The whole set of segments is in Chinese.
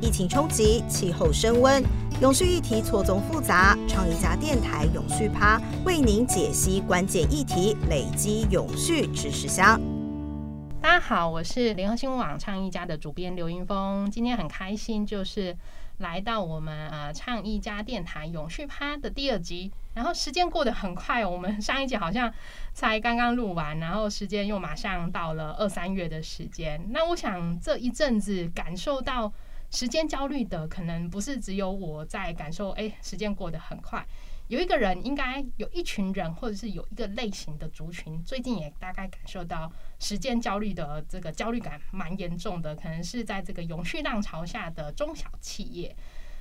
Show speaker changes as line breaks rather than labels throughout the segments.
疫情冲击，气候升温，永续议题错综复杂。创意家电台永续趴为您解析关键议题，累积永续知识箱。
大家好，我是联合新闻网倡议家的主编刘云峰，今天很开心，就是来到我们呃倡议家电台永续趴的第二集。然后时间过得很快，我们上一集好像才刚刚录完，然后时间又马上到了二三月的时间。那我想这一阵子感受到。时间焦虑的可能不是只有我在感受，哎，时间过得很快。有一个人，应该有一群人，或者是有一个类型的族群，最近也大概感受到时间焦虑的这个焦虑感蛮严重的，可能是在这个永续浪潮下的中小企业。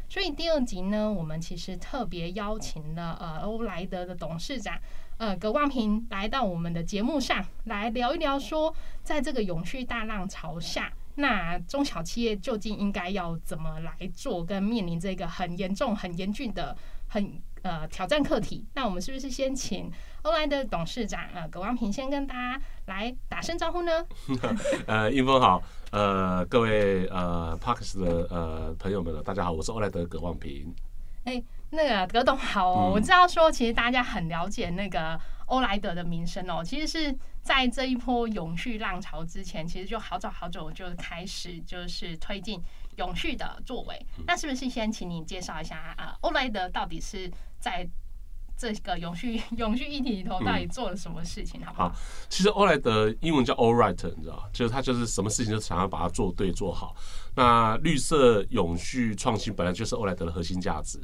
所以第二集呢，我们其实特别邀请了呃欧莱德的董事长呃葛望平来到我们的节目上来聊一聊，说在这个永续大浪潮下。那中小企业究竟应该要怎么来做？跟面临这个很严重、很严峻的、很呃挑战课题？那我们是不是先请欧莱的董事长呃葛光平先跟大家来打声招呼呢？
呃，英峰好，呃，各位呃 Parks 的呃朋友们，大家好，我是欧莱德葛望平。
哎，那个葛董好哦，我知道说其实大家很了解那个欧莱德的名声哦，其实是。在这一波永续浪潮之前，其实就好早好早就开始就是推进永续的作为。那是不是先请你介绍一下啊？欧莱德到底是在这个永续永续议题里头到底做了什么事情？好不好？
其实欧莱德英文叫 All Right，你知道就是他就是什么事情都想要把它做对做好。那绿色永续创新本来就是欧莱德的核心价值。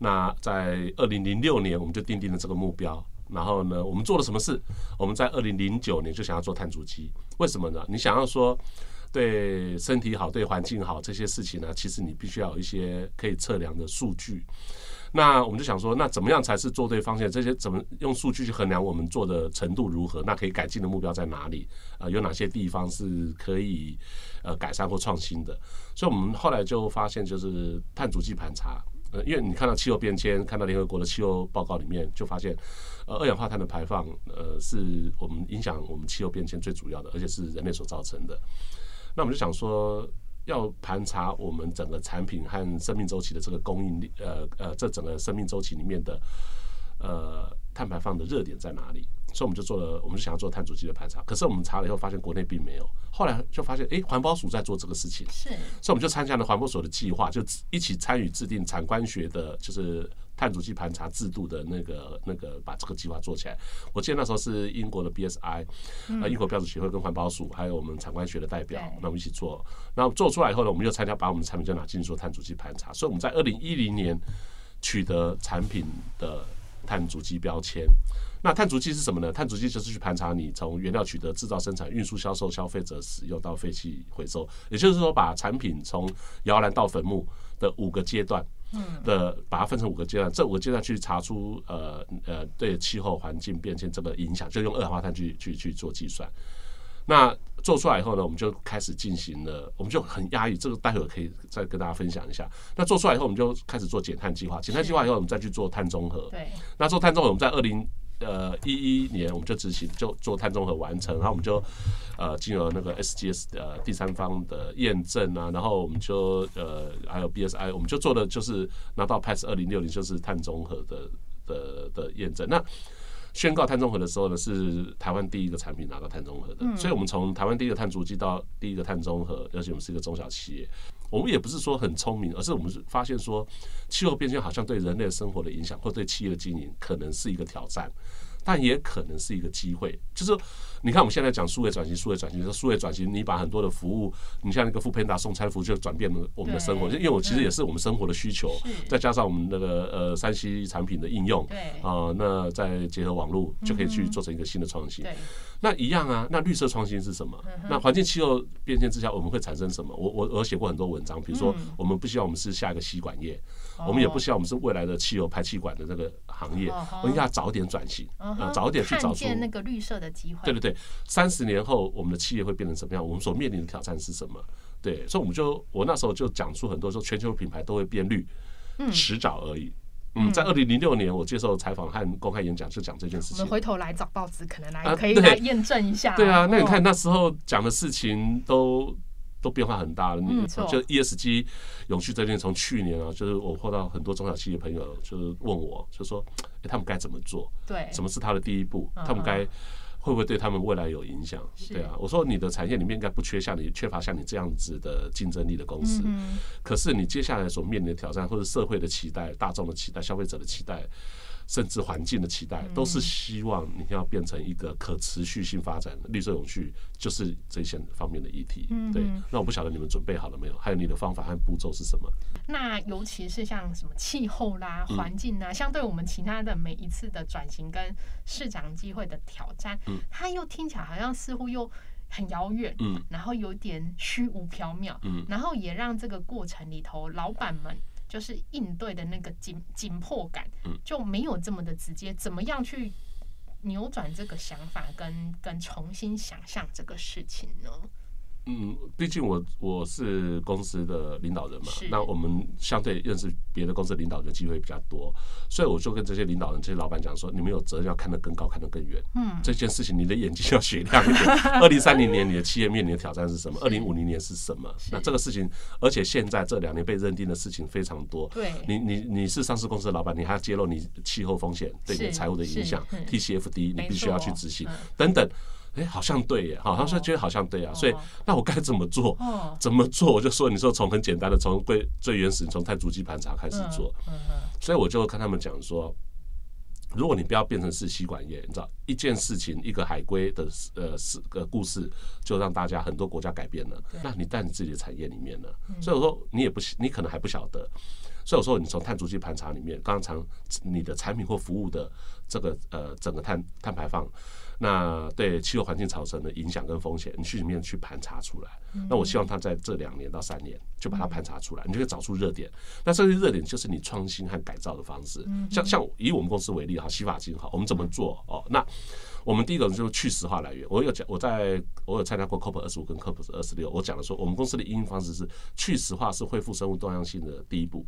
那在二零零六年，我们就定定了这个目标。然后呢，我们做了什么事？我们在二零零九年就想要做碳足迹，为什么呢？你想要说对身体好、对环境好这些事情呢？其实你必须要有一些可以测量的数据。那我们就想说，那怎么样才是做对方向？这些怎么用数据去衡量我们做的程度如何？那可以改进的目标在哪里？呃，有哪些地方是可以呃改善或创新的？所以我们后来就发现，就是碳足迹盘查。呃，因为你看到气候变迁，看到联合国的气候报告里面，就发现，呃，二氧化碳的排放，呃，是我们影响我们气候变迁最主要的，而且是人类所造成的。那我们就想说，要盘查我们整个产品和生命周期的这个供应力，呃呃，这整个生命周期里面的，呃，碳排放的热点在哪里？所以我们就做了，我们就想要做碳足迹的盘查。可是我们查了以后，发现国内并没有。后来就发现，哎，环保署在做这个事情，
是，
所以我们就参加了环保署的计划，就一起参与制定产官学的，就是碳足迹盘查制度的那个那个，把这个计划做起来。我记得那时候是英国的 BSI，呃，英国标准协会跟环保署还有我们产官学的代表，那我们一起做。那做出来以后呢，我们又参加把我们的产品就拿进去做碳足迹盘查。所以我们在二零一零年取得产品的碳足迹标签。那碳足迹是什么呢？碳足迹就是去盘查你从原料取得、制造、生产、运输、销售、消费者使用到废弃回收，也就是说，把产品从摇篮到坟墓的五个阶段，的把它分成五个阶段，这五个阶段去查出呃呃对气候环境变迁这个影响，就用二氧化碳去去去做计算。那做出来以后呢，我们就开始进行了，我们就很压抑，这个待会可以再跟大家分享一下。那做出来以后，我们就开始做减碳计划，减碳计划以后，我们再去做碳中和。
对，
那做碳中和，我们在二零。呃，一一年我们就执行，就做碳中和完成，然后我们就呃进入那个 SGS 的第三方的验证啊，然后我们就呃还有 BSI，我们就做的就是拿到 Pass 二零六零，就是碳中和的的的验证。那宣告碳中和的时候呢，是台湾第一个产品拿到碳中和的，所以我们从台湾第一个碳足迹到第一个碳中和，而且我们是一个中小企业，我们也不是说很聪明，而是我们是发现说气候变迁好像对人类生活的影响，或对企业的经营可能是一个挑战。但也可能是一个机会，就是你看我们现在讲数位转型，数位转型，说数位转型，你把很多的服务，你像那个富平达送餐服务，就转变了我们的生活，因为我其实也是我们生活的需求，再加上我们那个呃三 C 产品的应用，对。啊，那再结合网络，就可以去做成一个新的创新。那一样啊，那绿色创新是什么？那环境气候变迁之下，我们会产生什么？我我我写过很多文章，比如说我们不希望我们是下一个吸管业，我们也不希望我们是未来的汽油排气管的这个行业，我们要早点转型。啊，早点去找出
那个绿色的机会。
对对对，三十年后我们的企业会变成什么样？我们所面临的挑战是什么？对，所以我们就我那时候就讲出很多说，全球品牌都会变绿，迟早而已。嗯，在二零零六年我接受采访和公开演讲就讲这件事情。
我们回头来找报纸，可能来可以来验证一下。
对啊，那你看那时候讲的事情都。都变化很大了。你
嗯错
就 ESG 永续这件，从去年啊，就是我碰到很多中小企业朋友，就是问我，就说，诶他们该怎么做？
对，
什么是他的第一步？
嗯
他们该会不会对他们未来有影响？
是
对啊，我说你的产业里面应该不缺像你缺乏像你这样子的竞争力的公司，
嗯
可是你接下来所面临的挑战，或者社会的期待、大众的期待、消费者的期待，甚至环境的期待，都是希望你要变成一个可持续性发展、绿色永续，就是这些方面的议题。对，那我不晓得你们准备好了没有？还有你的方法和步骤是什么？
那尤其是像什么气候啦、
嗯
环境啊，相对我们其他的每一次的转型跟市场机会的挑战，
嗯
它又听起来好像似乎又很遥远，
嗯
然后有点虚无缥缈，
嗯
然后也让这个过程里头老板们就是应对的那个紧紧迫感
嗯
就没有这么的直接，怎么样去扭转这个想法跟跟重新想象这个事情呢？
嗯，毕竟我我是公司的领导人嘛，那我们相对认识别的公司领导人机会比较多，所以我就跟这些领导人、这些老板讲说，你们有责任要看得更高、看得更远。
嗯，
这件事情你的眼睛要雪亮一点。二零三零年你的企业面临的挑战是什么？二零五零年是什么？那这个事情，而且现在这两年被认定的事情非常多。
对，
你你你是上市公司的老板，你还要揭露你气候风险对你的财务的影响，TCFD 你必须要去执行
嗯
等等。哎，好像对耶，好像说觉得好像对啊，所以
哦
那我该怎么做？
哦，
怎么做？我就说，你说从很简单的，从最最原始，从碳足迹盘查开始做。所以我就跟他们讲说，如果你不要变成是吸管业，你知道一件事情一个海龟的呃是个故事，就让大家很多国家改变了。那你在你自己的产业里面呢？所以我说你也不你可能还不晓得。所以我说，你从碳足迹盘查里面，刚刚你的产品或服务的这个呃整个碳碳排放，那对气候环境造成的影响跟风险，你去里面去盘查出来。那我希望他在这两年到三年就把它盘查出来，你就可以找出热点。那这些热点就是你创新和改造的方式。像像以我们公司为例哈，洗发精哈，我们怎么做哦？那我们第一个就是去石化来源。我有讲，我在我有参加过 COP 二十五跟 COP 二十六，我讲的说，我们公司的应用方式是去石化是恢复生物多样性的第一步。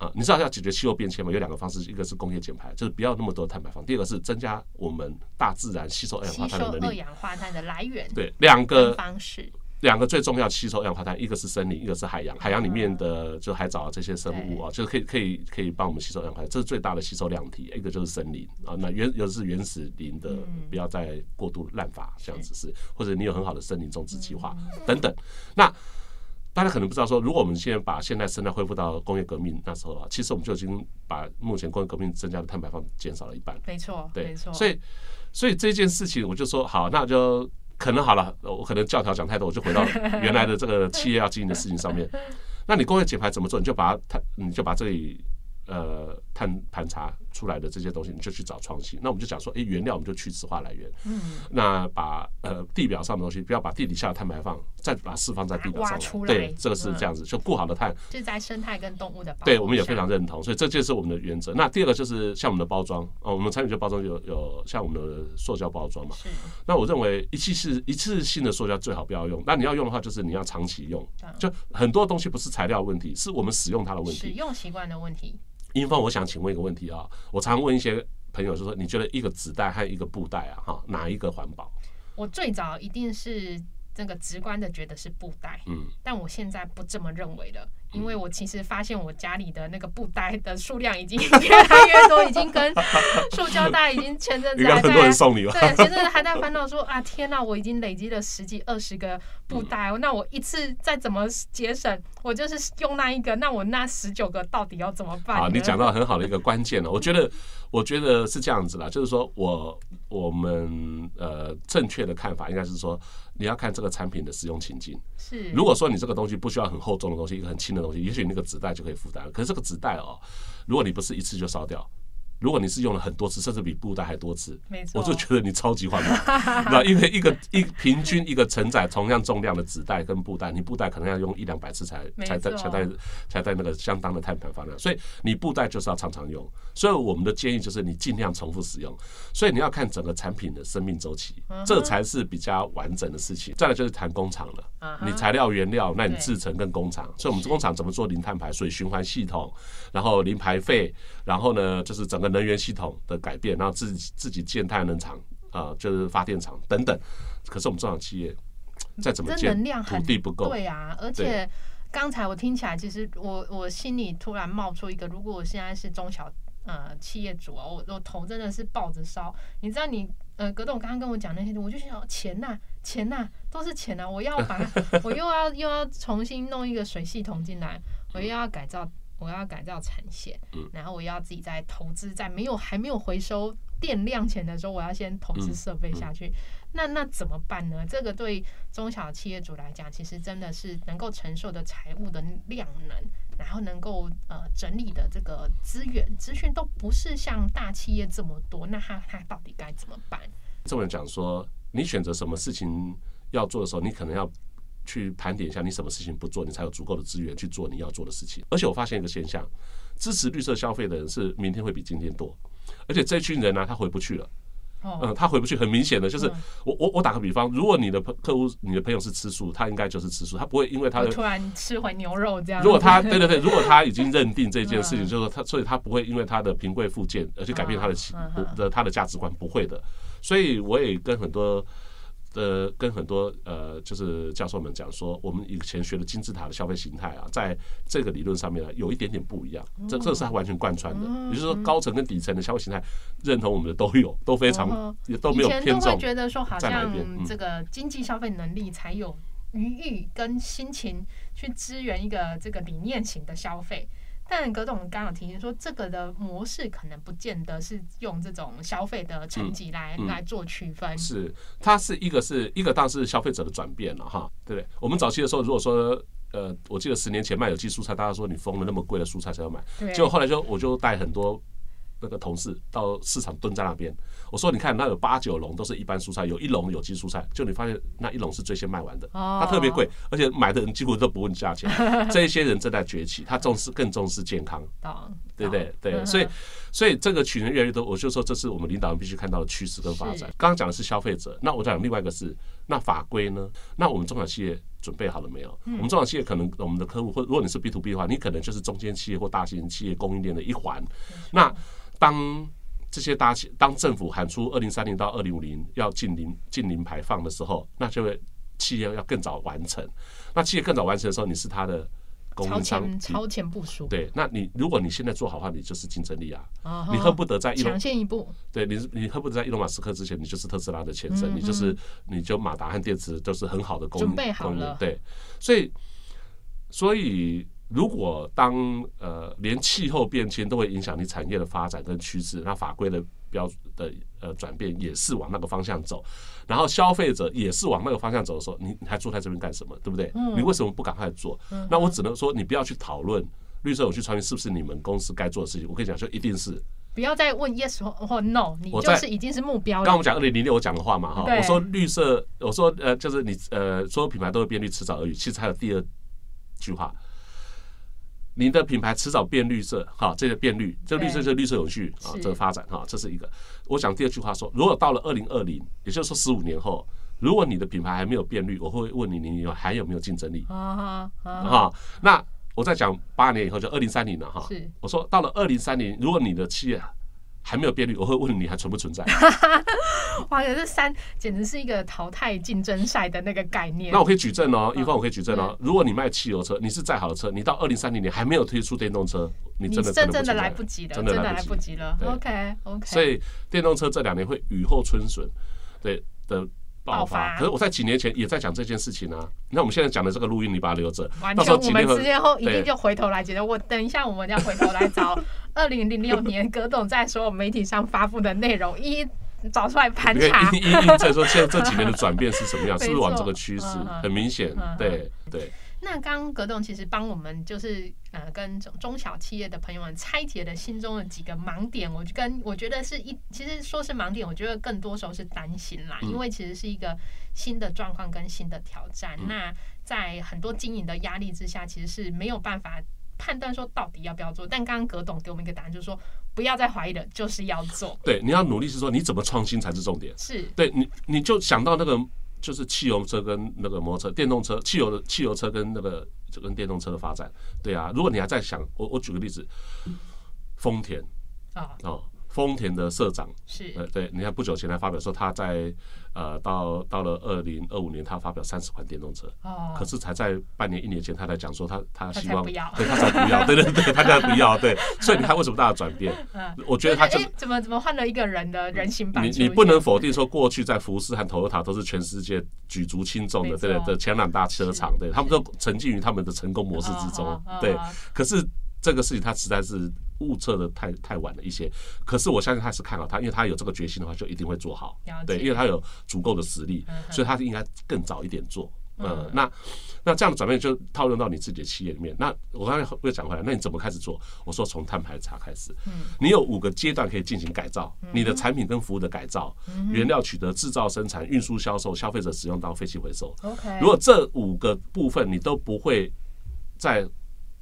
啊，你知道要解决气候变迁嘛？有两个方式，一个是工业减排，就是不要那么多碳排放；第二个是增加我们大自然吸收二氧化碳的能力。
二氧化碳的来源
对，两个
方式，
两个最重要吸收二氧化碳，一个是森林，一个是海洋。海洋里面的就海藻啊这些生物啊，就是可以可以可以帮我们吸收二氧化碳，这是最大的吸收量体。一个就是森林啊，那原有的是原始林的，不要再过度滥伐，这样子是，或者你有很好的森林种植计划等等。那大家可能不知道说，如果我们现在把现代生态恢复到工业革命那时候啊，其实我们就已经把目前工业革命增加的碳排放减少了一半。
没错，
对
没，错，
所以所以这件事情，我就说好，那就可能好了，我可能教条讲太多，我就回到原来的这个企业要经营的事情上面。那你工业减排怎么做？你就把它碳，你就把这里呃碳盘查出来的这些东西，你就去找创新。那我们就讲说，哎，原料我们就去质化来源，
嗯，
那把呃地表上的东西，不要把地底下的碳排放再把它释放在地表上对，这个是这样子，就固好的碳，
是在生态跟动物的保
对，我们也非常认同，所以这就是我们的原则。那第二个就是像我们的包装哦，我们产品就包装有有像我们的塑胶包装嘛。
是。
那我认为一次是一次性的塑胶最好不要用，那你要用的话，就是你要长期用。就很多东西不是材料问题，是我们使用它的问题。使。
用习惯的问题，
英方，我想请问一个问题啊，我常问一些朋友，就说你觉得一个纸袋和一个布袋啊，哈，哪一个环保？
我最早一定是这个直观的觉得是布袋，
嗯，
但我现在不这么认为了。因为我其实发现我家里的那个布袋的数量已经越来越多，已经跟 塑胶袋已经前阵子还
应该很多人
在
送你吧？
对，前阵子还在烦恼说啊，天呐，我已经累积了十几二十个布袋，
嗯
那我一次再怎么节省，我就是用那一个，那我那十九个到底要怎么办呢？
好，你讲到 很好的一个关键了。我觉得，我觉得是这样子啦，就是说我我们呃正确的看法应该是说，你要看这个产品的使用情境。
是
如果说你这个东西不需要很厚重的东西，一个很轻的东西，也许那个纸袋就可以负担。可是这个纸袋哦，如果你不是一次就烧掉。如果你是用了很多次，甚至比布袋还多次，
没错
我就觉得你超级环保。那因为一个一平均一个承载同样重量的纸袋跟布袋，你布袋可能要用一两百次才
没
才在才在才在那个相当的碳排放量，所以你布袋就是要常常用。所以我们的建议就是你尽量重复使用。所以你要看整个产品的生命周期，
嗯
这才是比较完整的事情。再来就是谈工厂了。你材料原料，那你制成跟工厂，所以我们工厂怎么做零碳排、水循环系统，然后零排废，然后呢就是整个能源系统的改变，然后自己自己建太阳能厂啊、就是发电厂等等。可是我们中小企业再怎么建
能量
地不够，
对啊，而且刚才我听起来，其实我我心里突然冒出一个，如果我现在是中小呃企业主啊，我我头真的是抱着烧。你知道你呃，葛董刚刚跟我讲那些，我就想钱呐、钱呐、都是钱呐、我要把它，我又要又要重新弄一个水系统进来，我又要改造。我要改造产线，
嗯
然后我要自己再投资，在没有还没有回收电量钱的时候，我要先投资
嗯
设备下去。那那怎么办呢？这个对中小企业主来讲，其实真的是能够承受的财务的量能，然后能够呃整理的这个资源资讯都不是像大企业这么多。那他他到底该怎么办？
这么讲说，你选择什么事情要做的时候，你可能要去盘点一下，你什么事情不做，你才有足够的资源去做你要做的事情。而且我发现一个现象，支持绿色消费的人是明天会比今天多，而且这群人呢、他回不去了。
哦，
嗯，他回不去，很明显的就是
嗯
我我我打个比方，如果你的朋客户、你的朋友是吃素，他应该就是吃素，他不会因为他的
突然吃回牛肉这样。
如果他对对对，如果他已经认定这件事情，
嗯
就是他，所以他不会因为他的贫贵附件而去改变他的的他的价值观，不会的。所以我也跟很多呃跟很多呃就是教授们讲说，我们以前学的金字塔的消费形态啊，在这个理论上面呢，有一点点不一样，这这是他完全贯穿的。
嗯
也就是说，高层跟底层的消费形态认同我们的都有，都非
嗯
常也都没有偏重。
觉得说，好像这个经济消费能力才有余裕跟心情去支援一个这个理念型的消费。但葛总刚刚有提醒说，这个的模式可能不见得是用这种消费的层级来、
嗯
来做区分。
是，它是一个是一个当然是消费者的转变了哈，对不对？我们早期的时候，如果说呃，我记得十年前卖有机蔬菜，大家说你疯了，那么贵的蔬菜才要买，
对，
结果后来就我就带很多那个同事到市场蹲在那边，我说你看那有八九笼都是一般蔬菜，有一笼有机蔬菜，就你发现那一笼是最先卖完的，
哦
它特别贵，而且买的人几乎都不问价钱，这一些人正在崛起，他重视更重视健康，对不对？对，
嗯
所以所以这个群人越来越多，我就说这是我们领导人必须看到的趋势跟发展。刚刚讲的是消费者，那我讲另外一个是那法规呢？那我们中小企业准备好了没有？
嗯
我们中小企业可能我们的客户，或如果你是 B to B 的话，你可能就是中间企业或大型企业供应链的一环。那当这些大企，当政府喊出二零三零到二零五零要近零近零排放的时候，那就会企业要更早完成。那企业更早完成的时候，你是它的供
超
应商，你
前超前部署，
对，那你如果你现在做好的话，你就是竞争力啊。
哦
你恨不得在一龙
抢，先一步，
对你你恨不得在伊隆马斯克之前，你就是特斯拉的前身，
嗯
你就是你就马达和电池都是很好的供应
准备好
供应
了。
对，所以所以如果当呃连气候变迁都会影响你产业的发展跟趋势，那法规的标的呃转变也是往那个方向走，然后消费者也是往那个方向走的时候，你你还坐在这边干什么？对不对？
嗯
你为什么不赶快做？
嗯
那我只能说，你不要去讨论绿色永续创业是不是你们公司该做的事情。我跟你讲，就一定是。
不要再问 yes 或或 no，你就是已经是目标
刚我们讲二零零六我讲的话嘛，哈，我说绿色，我说呃，就是你呃，所有品牌都会变绿，迟早而已。其实还有第二句话，你的品牌迟早变绿色，哈，这个变绿，这个绿色就是绿色永续啊，这个发展哈，这是一个。我讲第二句话说，如果到了二零二零，也就是说十五年后，如果你的品牌还没有变绿，我会问你，你有还有没有竞争力
啊哈啊，哈？
那我再讲八年以后，就二零三零了哈。
是
我说到了二零三零，如果你的企业还没有变绿，我会问你还存不存在？
哇，这三简直是一个淘汰竞争赛的那个概念。
那我可以举证哦，
嗯
一方我可以举证哦。如果你卖汽油车，你是再好的车，你到二零三零年还没有推出电动车，你
你
真的
真真的来不及了，
真
真的来
不及。
了。OK OK，
所以电动车这两年会雨后春笋，对的爆
爆
发。可是我在几年前也在讲这件事情啊。那我们现在讲的这个录音，你把它留着，
完
到时
我们
几年后
之间后一定就回头来觉得，我等一下我们要回头来找 二零零六 年葛董在所有媒体上发布的内容，一一找出来盘查
以。印印印证说现在这几年的转变是什么样，
没
是不是往这个趋势很明显？对对。
那刚刚葛董其实帮我们就是呃跟中中小企业的朋友们拆解了心中的几个盲点，我就跟我觉得是一其实说是盲点，我觉得更多时候是担心啦，
嗯
因为其实是一个新的状况跟新的挑战。
嗯
那在很多经营的压力之下，其实是没有办法。判断说到底要不要做，但刚刚葛董给我们一个答案，就是说不要再怀疑了，就是要做。
对，你要努力是说你怎么创新才是重点。
是
对你，你就想到那个就是汽油车跟那个摩托车、电动车、汽油的汽油车跟那个就跟电动车的发展，对啊。如果你还在想，我我举个例子，丰田
啊，
哦，丰田的社长，
是。
呃，对，你看不久前他发表说他在呃到到了二零二五年，他发表三十款电动车，
哦，
可是才在半年一年前，他才讲说他他
他
希望
才不要。
对他才不要，对对对，他才不要，对，所以你看为什么大的转变？
嗯。
我觉得他就
怎么怎么换了一个人的人形版
你？你不能否定说过去在福斯和 Toyota 都是全世界举足轻重的，对对的前两大车厂，对他们都沉浸于他们的成功模式之中对。
哦。
可是这个事情他实在是误测的太太晚了一些，可是我相信他是看好他，因为他有这个决心的话，就一定会做好。对，因为他有足够的实力
嗯，
所以他应该更早一点做。
嗯
嗯，那那这样的转变就套用到你自己的企业里面。那我刚才又讲回来，那你怎么开始做？我说从碳排查开始，
嗯。
你有五个阶段可以进行改造，你的产品跟服务的改造，
嗯
原料取得、制造、生产、运输、销售、消费者使用到废弃回收。
OK，
如果这五个部分你都不会在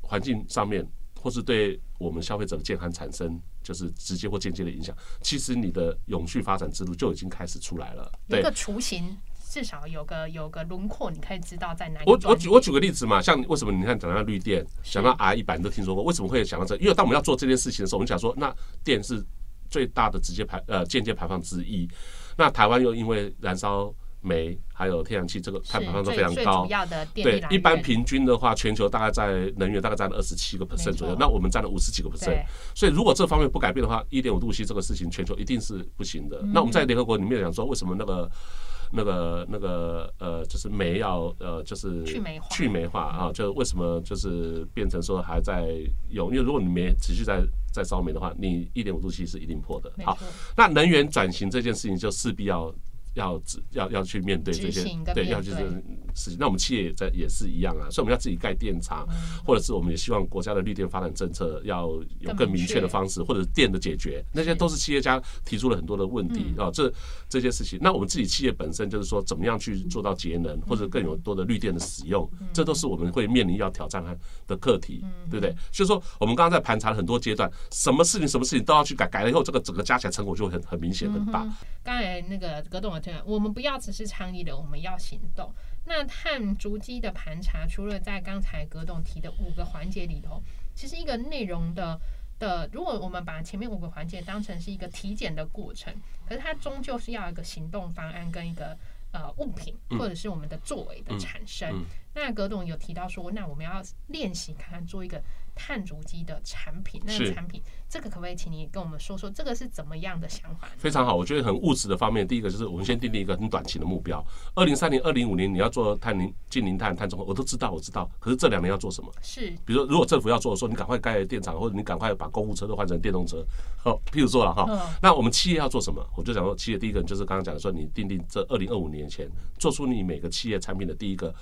环境上面，或是对我们消费者的健康产生就是直接或间接的影响，其实你的永续发展之路就已经开始出来了。对
有一个雏形，至少有个有个轮廓，你可以知道在哪里。
我我举我举个例子嘛，像为什么你看讲到绿电，讲到 R 一百，你都听说过，为什么会想到这？因为当我们要做这件事情的时候，我们想说，那电是最大的直接排呃间接排放之一，那台湾又因为燃烧煤还有天然气，这个碳排放都非常高。对一般平均的话，全球大概在能源大概占了二十七个 percent 左右，那我们占了五十几个 percent。所以如果这方面不改变的话，一点五度 C 这个事情全球一定是不行的。那我们在联合国里面讲说，为什么那个那个那个呃，就是煤要呃，就是
去煤化
去煤化啊，就为什么就是变成说还在用？因为如果你煤持续在在烧煤的话，你一点五度 C 是一定破的。好，那能源转型这件事情就势必要。要要要去面对这些对，要去这
对
事情。那我们企业也在也是一样啊，所以我们要自己盖电厂，
嗯
或者是我们也希望国家的绿电发展政策要有
更
更明
明确
确的方式，或者是电的解决，那些都是企业家提出了很多的问题
嗯
啊。这这些事情，那我们自己企业本身就是说，怎么样去做到节能，或者更有多的绿电的使用，
嗯
这都是我们会面临要挑战的课题，对不对？所以说，我们刚刚在盘查了很多阶段，什么事情什么事情都要去改，改了以后，这个整个加起来成果就会很很明显很大。
刚才那个葛董我们不要只是倡议的，我们要行动。那碳足迹的盘查，除了在刚才葛董提的五个环节里头，其实一个内容的的，如果我们把前面五个环节当成是一个体检的过程，可是它终究是要一个行动方案跟一个呃物品或者是我们的作为的产生。
嗯嗯
那葛董有提到说，那我们要练习看看做一个碳足迹的产品，那个产品这个可不可以请你跟我们说说，这个是怎么样的想法？
非常好，我觉得很务实的方面，第一个就是我们先定立一个很短期的目标，二零三零、二零五零你要做碳零近零碳碳中和，我都知道，我知道。可是这两年要做什么？
是
比如说，如果政府要做的时候，你赶快盖电厂，或者你赶快把公务车都换成电动车，哦，譬如说了哈
嗯。
那我们企业要做什么？我就想说，企业第一个就是刚刚讲的说，你定定这二零二五年前做出你每个企业产品的第一个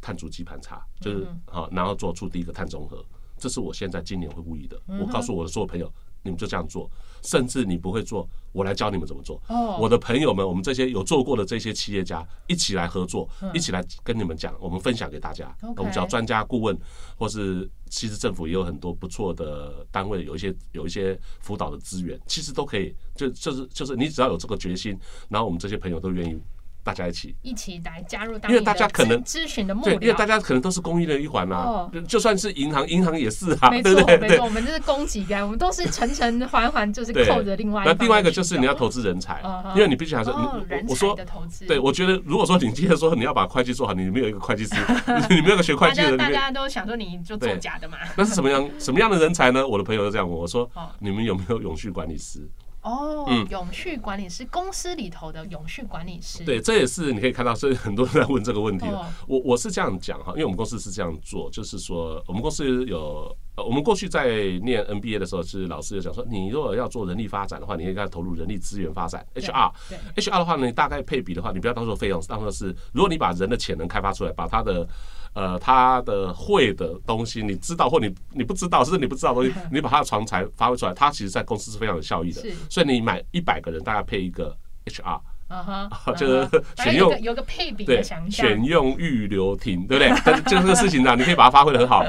碳足迹盘查，就是好，然后做出第一个碳中和。这是我现在今年会呼吁的。我告诉我的所有朋友，你们就这样做，甚至你不会做，我来教你们怎么做。
哦
我的朋友们，我们这些有做过的这些企业家，一起来合作，一起来跟你们讲，我们分享给大家。我们找专家顾问，或是其实政府也有很多不错的单位，有一些有一些辅导的资源，其实都可以。就就是就是你只要有这个决心，然后我们这些朋友都愿意，大家一起。
一起来加入当
因为大家可能
咨咨询的目
对，因为大。家可能都是公益的一环啦、
哦
就就算是银行，银行也是啊，
没错，
对对？对
没错，我们这是供给感，我们都是层层环环，就是扣着另外一
那另外一个就是你要投资人才因为你必须还是
哦，
你
人才
我说
的投资，
对，我觉得如果说你今天说你要把会计做好，你没有一个会计师，你没有个学会计的，你没
大家都想说你就
做
假的嘛。
那是什么样什么样的人才呢？我的朋友都这样问我说
哦，
你们有没有永续管理师？
哦
嗯，
永续管理师公司里头的永续管理师，
对，这也是你可以看到，所以很多人在问这个问题
哦。
我我是这样讲哈，因为我们公司是这样做，就是说我们公司有，呃我们过去在念 NBA 的时候，是老师就讲说，你如果要做人力发展的话，你应该投入人力资源发展 HR。HR 的话呢，你大概配比的话，你不要当做费用，当做是如果你把人的潜能开发出来，把他的呃他的会的东西，你知道或你你不知道，甚至你不知道的东西，你把他的长才发挥出来，他其实在公司是非常有效益的
是。
所以你买一百个人，大概配一个 HR。
啊哈，
就是选用
有个配比
对
的想，象，
选用预留停，对不对？但是这个事情呢，你可以把它发挥的很好，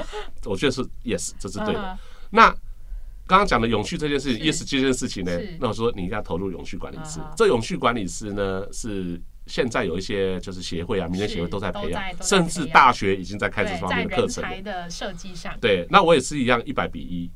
我觉得是 yes，这是对的。那刚刚讲的永续这件事情，yes 这件事情呢，那我说你应该投入永续管理师。这永续管理师呢，是现在有一些就是协会啊、民间协会都在培养甚至大学已经在开这
对，
方面的课程。了
人才。的设计上，
对，那我也是一样，一百比一。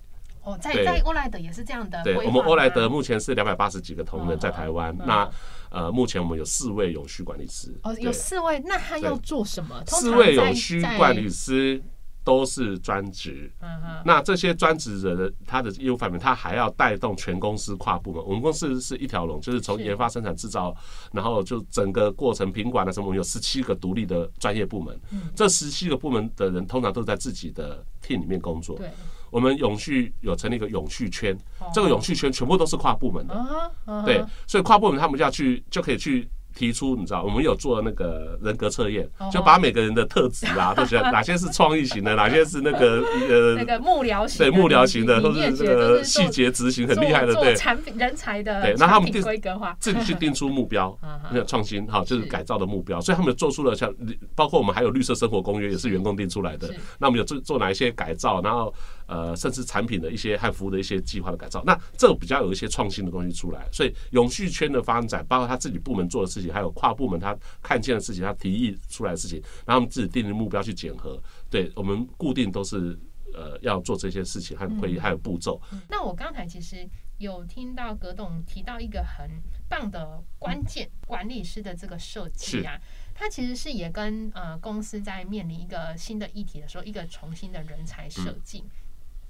哦，在在欧莱德也是这样的规
对，我们欧莱德目前是两百八十几个同仁在台湾
嗯，
那呃，目前我们有四位永续管理师，
哦有四位，那他要做什么？
四位永续管理师都是专职。
嗯哼，
那这些专职的他的业务范围，他还要带动全公司跨部门。我们公司是一条龙，就是从研发、生产、制造，然后就整个过程品管的什么，我们有十七个独立的专业部门。
嗯
这十七个部门的人通常都在自己的 team 里面工作。
对，
我们永续有成立一个永续圈，
哦
这个永续圈全部都是跨部门的。对，所以跨部门他们就要去，就可以去提出，你知道，我们有做那个人格测验
哦，
就把每个人的特质啊，都觉得哪些是创意型的，哪些是那个呃
那个幕僚型的，
对幕僚型的，
你
或是这个细节执行很厉害的，对。
产品人才的
对那他们定
规格化，
自己去定出目标
嗯哼，
那创新哈，就是
是。
改造的目标，所以他们做出了像，包括我们还有绿色生活公约也是员工定出来的。那我们有做做哪一些改造，然后呃，甚至产品的一些和服务的一些计划的改造，那这个比较有一些创新的东西出来。所以永续圈的发展，包括他自己部门做的事情，还有跨部门他看见的事情，他提议出来的事情，然后我们自己定的目标去检核。对我们固定都是呃要做这些事情和会议还有步骤。
那我刚才其实有听到葛董提到一个很棒的关键，管理师的这个设计啊，它其实是也跟呃公司在面临一个新的议题的时候，一个重新的人才设计。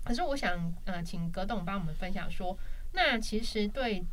可是我想呃，请葛董帮我们分享说，那其实对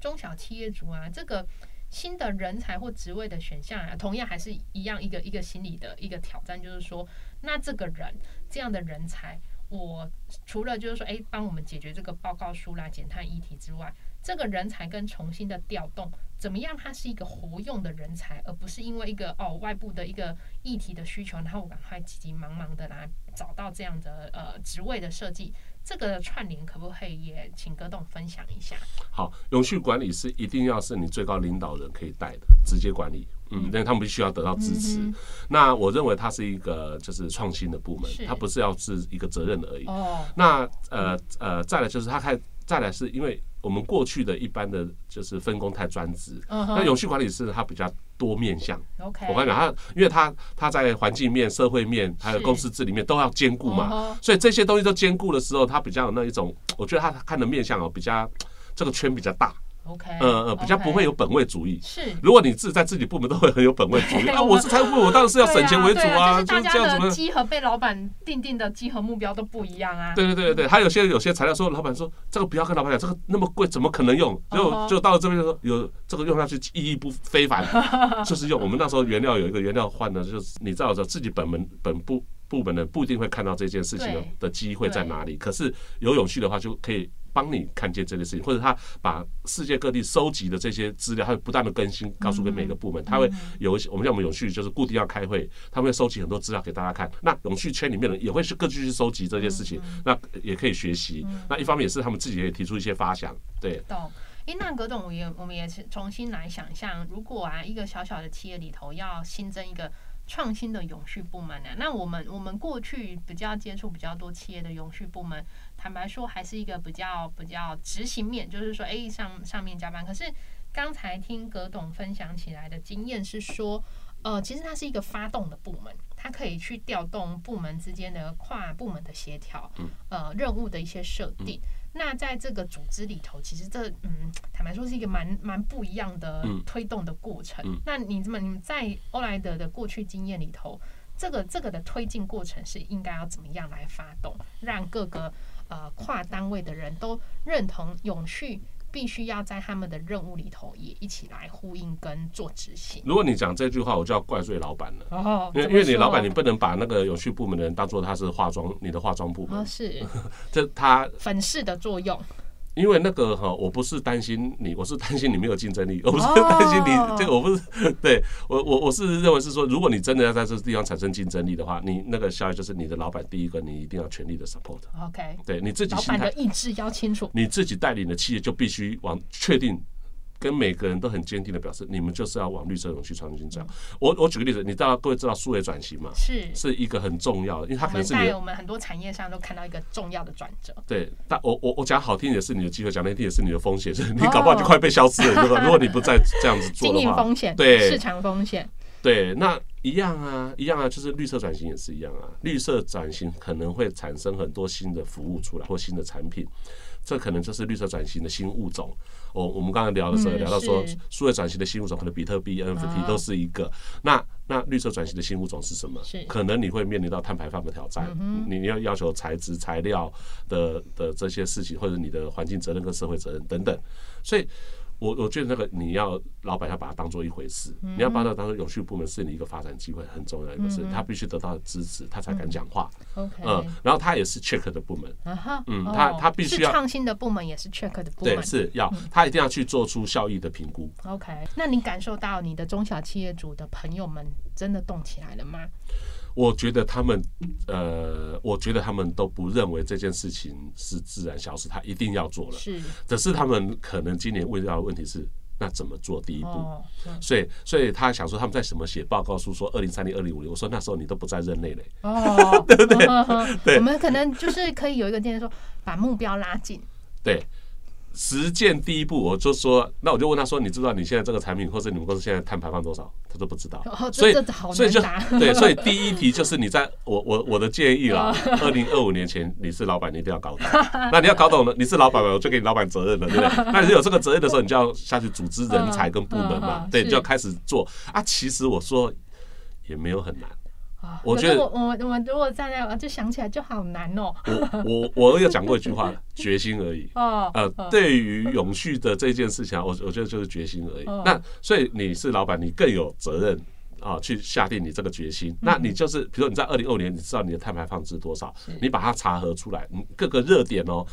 中小企业主啊，这个。新的人才或职位的选项啊，同样还是一样一个一个心理的一个挑战，就是说，那这个人这样的人才，我除了就是说，哎，帮我们解决这个报告书啦、减碳议题之外，这个人才跟重新的调动，怎么样？它是一个活用的人才，而不是因为一个哦外部的一个议题的需求，然后我赶快急急忙忙的来找到这样的呃职位的设计。这个串联可不可以也请葛董分享一下？
好，永续管理是一定要是你最高领导人可以带的，直接管理。嗯，因为他们必须要得到支持。
嗯
那我认为它是一个就是创新的部门，它不是要是一个责任而已。
哦，
那呃呃，再来就是它开，再来是因为我们过去的一般的就是分工太专职，
嗯
那永续管理是它比较多面向。
OK，
我跟你讲，它因为它它在环境面、社会面还有公司治理面都要兼顾嘛，
哦
所以这些东西都兼顾的时候，它比较有那一种，我觉得它看的面向哦比较这个圈比较大，
OK，
呃呃，比较不会有本位主义。
是
如果你自己在自己部门都会很有本位主义啊，我是财务部，我当然是要省钱为主
对啊，
就这样子嘛。
稽核被老板定定的集合目标都不一样啊。
对对对对对，还有些有些材料说，老板说这个不要跟老板讲，这个那么贵，怎么可能用？
嗯
就
哼
就到了这边就说有这个用下去意义不非凡，就是用我们那时候原料有一个原料换的，就是你知道的自己本门本部部门的不一定会看到这件事情的机会在哪里，可是有勇气的话就可以。帮你看见这件事情，或者他把世界各地收集的这些资料，他会不断的更新，告诉给每个部门。他会有一些，我们叫我们永续就是固定要开会，他们会收集很多资料给大家看。那永续圈里面的人也会去各自去收集这些事情，那也可以学习。那一方面也是他们自己也提出一些发想，对。
懂。诶，那葛董，我也我们也是重新来想象，如果啊一个小小的企业里头要新增一个创新的永续部门呢、那我们我们过去比较接触比较多企业的永续部门，坦白说还是一个比较比较执行面，就是说，诶，上上面加班。可是刚才听葛董分享起来的经验是说，呃，其实它是一个发动的部门，它可以去调动部门之间的跨部门的协调，呃，任务的一些设定。那在这个组织里头，其实这嗯，坦白说是一个蛮蛮不一样的
嗯
推动的过程。
嗯
那你怎么你们在欧莱德的过去经验里头，这个这个的推进过程是应该要怎么样来发动，让各个呃跨单位的人都认同永续必须要在他们的任务里头也一起来呼应跟做执行。
如果你讲这句话，我就要怪罪老板了。
哦
因为因为你老板，你不能把那个有序部门的人当做他是化妆，你的化妆部
哦
门，
是
这他
粉饰的作用，
因为那个哈，我不是担心你，我是担心你没有竞争力，我不是
哦
担心你这个，我不是 对我我我是认为是说，如果你真的要在这个地方产生竞争力的话，你那个效益就是你的老板第一个，你一定要全力的
support，OK，
对你自己心态
老板的，意志要清楚。
你自己带领的企业就必须往确定。跟每个人都很坚定的表示，你们就是要往绿色永续创新走。我我举个例子，你知道各位知道数位转型吗？
是，
是一个很重要的，因为它可能是
在我们很多产业上都看到一个重要的转折。
对，但我我我讲好听也是你的机会，讲难听也是你的风险，是 你搞不好就快被消失了，对吧？如果你不再这样子做
经
的话，
营风险，
对
市场风险，
对，那一样啊，一样啊，就是绿色转型也是一样啊。绿色转型可能会产生很多新的服务出来或新的产品，这可能就是绿色转型的新物种。我我们刚才聊的时候
嗯
聊到说，数位转型的新物种可能比特币、NFT
啊
都是一个。那那绿色转型的新物种是什么
是？
可能你会面临到碳排放的挑战，你要要求材质、材料的的这些事情，或者你的环境责任跟社会责任等等。所以。我我觉得那个你要老板要把它当做一回事，你要把它当做有序部门是你一个发展机会很重要的一个事，他必须得到支持，他才敢讲话。嗯，然后他也是 check 的部门，嗯
哦
他他必须要
是创新的部门，也是 check 的部
对，
门。
是要他一定要去做出效益的评估。
OK，那你感受到你的中小企业主的朋友们真的动起来了吗？
我觉得他们，呃，我觉得他们都不认为这件事情是自然消失，他一定要做了。
是
只是他们可能今年问到的问题是，那怎么做第一步？所以，所以他想说他们在什么写报告书说二零三零、二零五零，我说那时候你都不在任内嘞。
哦，对对
对
我们可能就是可以有一个建议说，把目标拉近。
对，实践第一步，我就说，那我就问他说，你知道你现在这个产品或者你们公司现在碳排放多少？他说不知道。
哦，
所以所以就。对，所以第一题就是你在我我我的建议啦，二零二五年前你是老板，你一定要搞懂。那你要搞懂了，你是老板嘛，我就给你老板责任了，对不对？那你有这个责任的时候，你就要下去组织人才跟部门嘛对，你就要开始做啊。其实我说也没有很难，
啊
我觉得
我我我如果站在，我就想起来就好难哦。
我我我有讲过一句话，决心而已。
哦，
呃，对于永续的这件事情啊，我我觉得就是决心而已
嗯。
那所以你是老板，你更有责任啊，去下定你这个决心。
嗯
那你就是，比如说你在二零二五年，你知道你的碳排放是多少，你把它查核出来，你各个热点哦。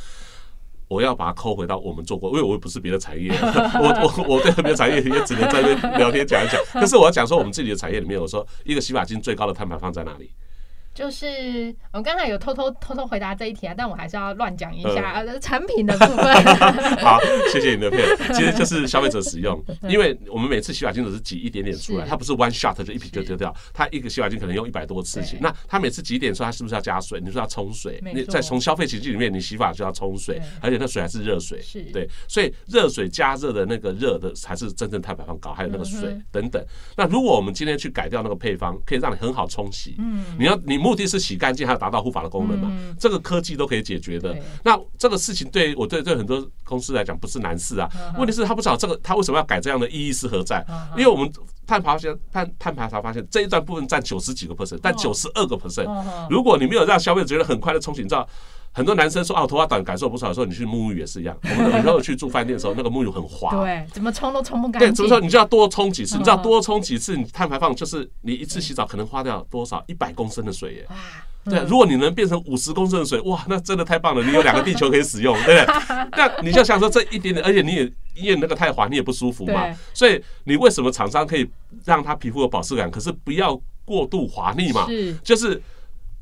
我要把它抠回到我们做过，因为我也不是别的产业，我我我对别的产业也只能在那聊天讲一讲。可是我要讲说，我们自己的产业里面，我说一个洗发精最高的碳排放在哪里？
就是我刚才有偷偷偷偷回答这一题啊，但我还是要乱讲一
嗯
下、呃产品的部分。
好，谢谢你的配合。其实就是消费者使用，因为我们每次洗发精只是挤一点点出来，它不是 one shot 就一瓶就丢掉，它一个洗发精可能用一百多次洗。那它每次挤一点出来，它是不是要加水？你说要冲水你在从消费情境里面，你洗发就要冲水，而且那水还是热水
是，
对，所以热水加热的那个热的才是真正碳排放高，还有那个水等等。那如果我们今天去改掉那个配方，可以让你很好冲洗，
嗯，
你要你目的是洗干净，还有达到护发的功能嘛？
嗯
这个科技都可以解决的。那这个事情对我对对很多公司来讲不是难事啊。
嗯
问题是他不知道这个他为什么要改这样的意义是何在
嗯？
因为我们探排现碳碳排查发现这一段部分占九十几个 percent，但九十二个 percent。
哦
如果你没有让消费者觉得很快的冲洗，你知道。很多男生说啊，我头发短感受不出来的时候，你去沐浴也是一样。我们有时候去住饭店的时候，那个沐浴很滑，
对，怎么冲都冲不干
对，怎么说？你就要多冲几次，你知道
嗯
多冲几次，你碳排放就是你一次洗澡可能花掉多少？一百公升的水耶。
哇，
对，如果你能变成五十公升的水，哇，那真的太棒了！你有两个地球可以使用，对不对？那你就想说这一点点，而且你也因为那个太滑，你也不舒服嘛。所以你为什么厂商可以让他皮肤有保湿感，可是不要过度滑腻嘛？
是
就是。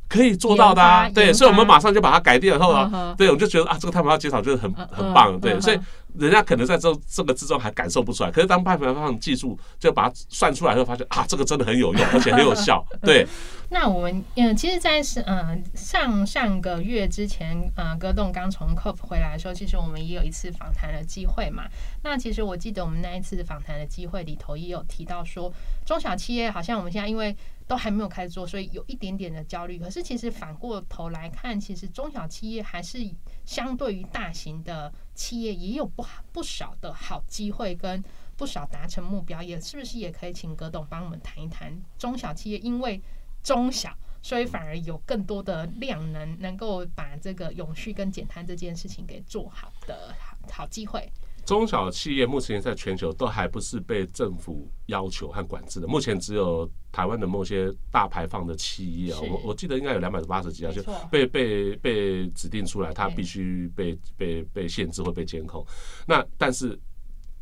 可以做到的啊，对，所以我们马上就把它改掉以后啊对，我就觉得啊，这个碳排放减少就是很
嗯
很棒，
嗯
对，
嗯
所以人家可能在这这个之中还感受不出来，可是当碳排放技术就把它算出来以后，发现啊，这个真的很有用，而且很有 效，对，
那我们嗯，其实，在是嗯上上个月之前，呃，戈栋刚从 COP 回来的时候，其实我们也有一次访谈的机会嘛。那其实我记得我们那一次访谈的机会里头，也有提到说，中小企业好像我们现在因为都还没有开始做，所以有一点点的焦虑。可是其实反过头来看，其实中小企业还是相对于大型的企业也有不好不少的好机会跟。不少达成目标，也是不是也可以请葛董帮我们谈一谈中小企业，因为中小，所以反而有更多的量能，能够把这个永续跟减碳这件事情给做好的好好机会。
中小企业目前在全球都还不是被政府要求和管制的，目前只有台湾的某些大排放的企业啊，我我记得应该有两百八十几家，就被被被指定出来，它必须被被被限制或被监控。那但是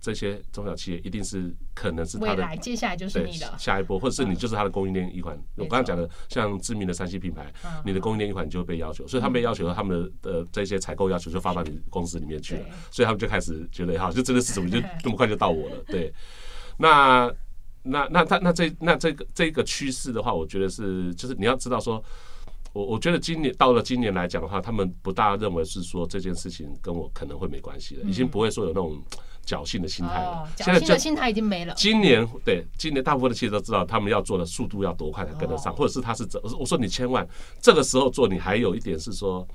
这些中小企业一定是可能是它的
未来接下来就是
对
你的，
下一波，或者是你
嗯
就是它的供应链一环。我刚刚讲的，像知名的三 C 品牌，
嗯。
你的供应链一款就会被要求，所以他们被要求，他们的这些采购要求就发到你公司里面去了，所以他们就开始觉得，哈，就真的是怎么就这么快就到我了？对，那那那他那这那这个这个趋势的话，我觉得是就是你要知道说。我我觉得今年到了今年来讲的话，他们不大认为是说这件事情跟我可能会没关系了，已经不会说有那种侥幸的心态了
侥幸的心态已经没了。
今年对今年大部分的企业都知道，他们要做的速度要多快才跟得上，
哦
或者是他是怎我说你千万这个时候做，你还有一点是说。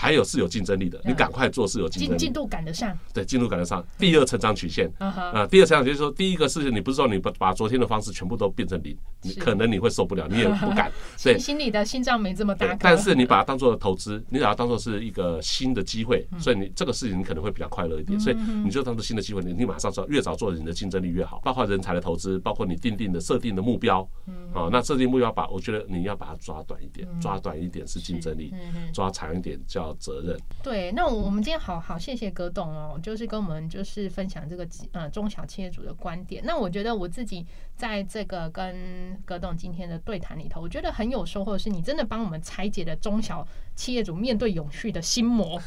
还有是有竞争力的，你
嗯。
赶快做是有竞争力，
进进度赶得上，
对进度赶得上。第二成长曲线，啊，第二成长就是说，第一个事情你不是说你把把昨天的方式全部都变成零，你可能你会受不了，你也不敢，对。
心。心里的心脏没这么大
但是你把它当做投资，你把它当做是一个新的机会，
嗯。
所以你这个事情你可能会比较快乐一点，所以你就当做新的机会，你你马上做，越早做，你的竞争力越好。包括人才的投资，包括你定定的设定的目标，
嗯。
啊，那设定目标把我觉得你要把它抓短一点，抓短一点是竞争力，抓长一点叫责任。
对，那我们今天好好谢谢葛董哦，就是跟我们就是分享这个呃中小企业主的观点。那我觉得我自己在这个跟葛董今天的对谈里头，我觉得很有收获，是你真的帮我们拆解了中小企业主面对永续的心魔。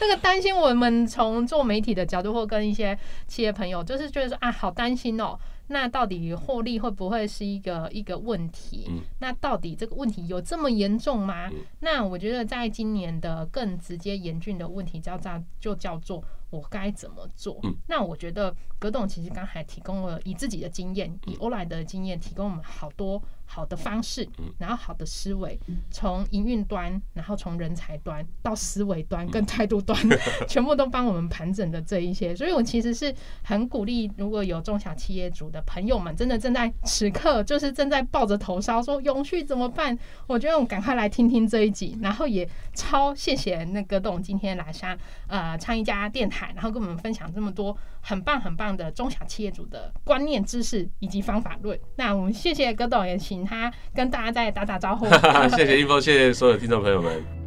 那个担心我们从做媒体的角度，或跟一些企业朋友，就是觉得说啊，好担心哦。那到底获利会不会是一个一个问题？
嗯
那到底这个问题有这么严重吗？
嗯
那我觉得在今年的更直接严峻的问题叫叫就叫做我该怎么做？
嗯
那我觉得葛董其实刚才提供了以自己的经验，以欧莱德的经验提供我们好多好的方式，
嗯
然后好的思维，从营运端，然后从人才端到思维端
嗯
跟态度端，全部都帮我们盘整的这一些。所以我其实是很鼓励，如果有中小企业主的朋友们，真的正在此刻就是正在抱着头烧说永续怎么办？我觉得我们赶快来听听这一集，然后也超谢谢那葛董今天来上呃唱一家电台，然后跟我们分享这么多很棒很棒的中小企业主的观念知识以及方法论。那我们谢谢葛董，也请他跟大家再打打招呼。
谢谢一峰，谢谢所有听众朋友们。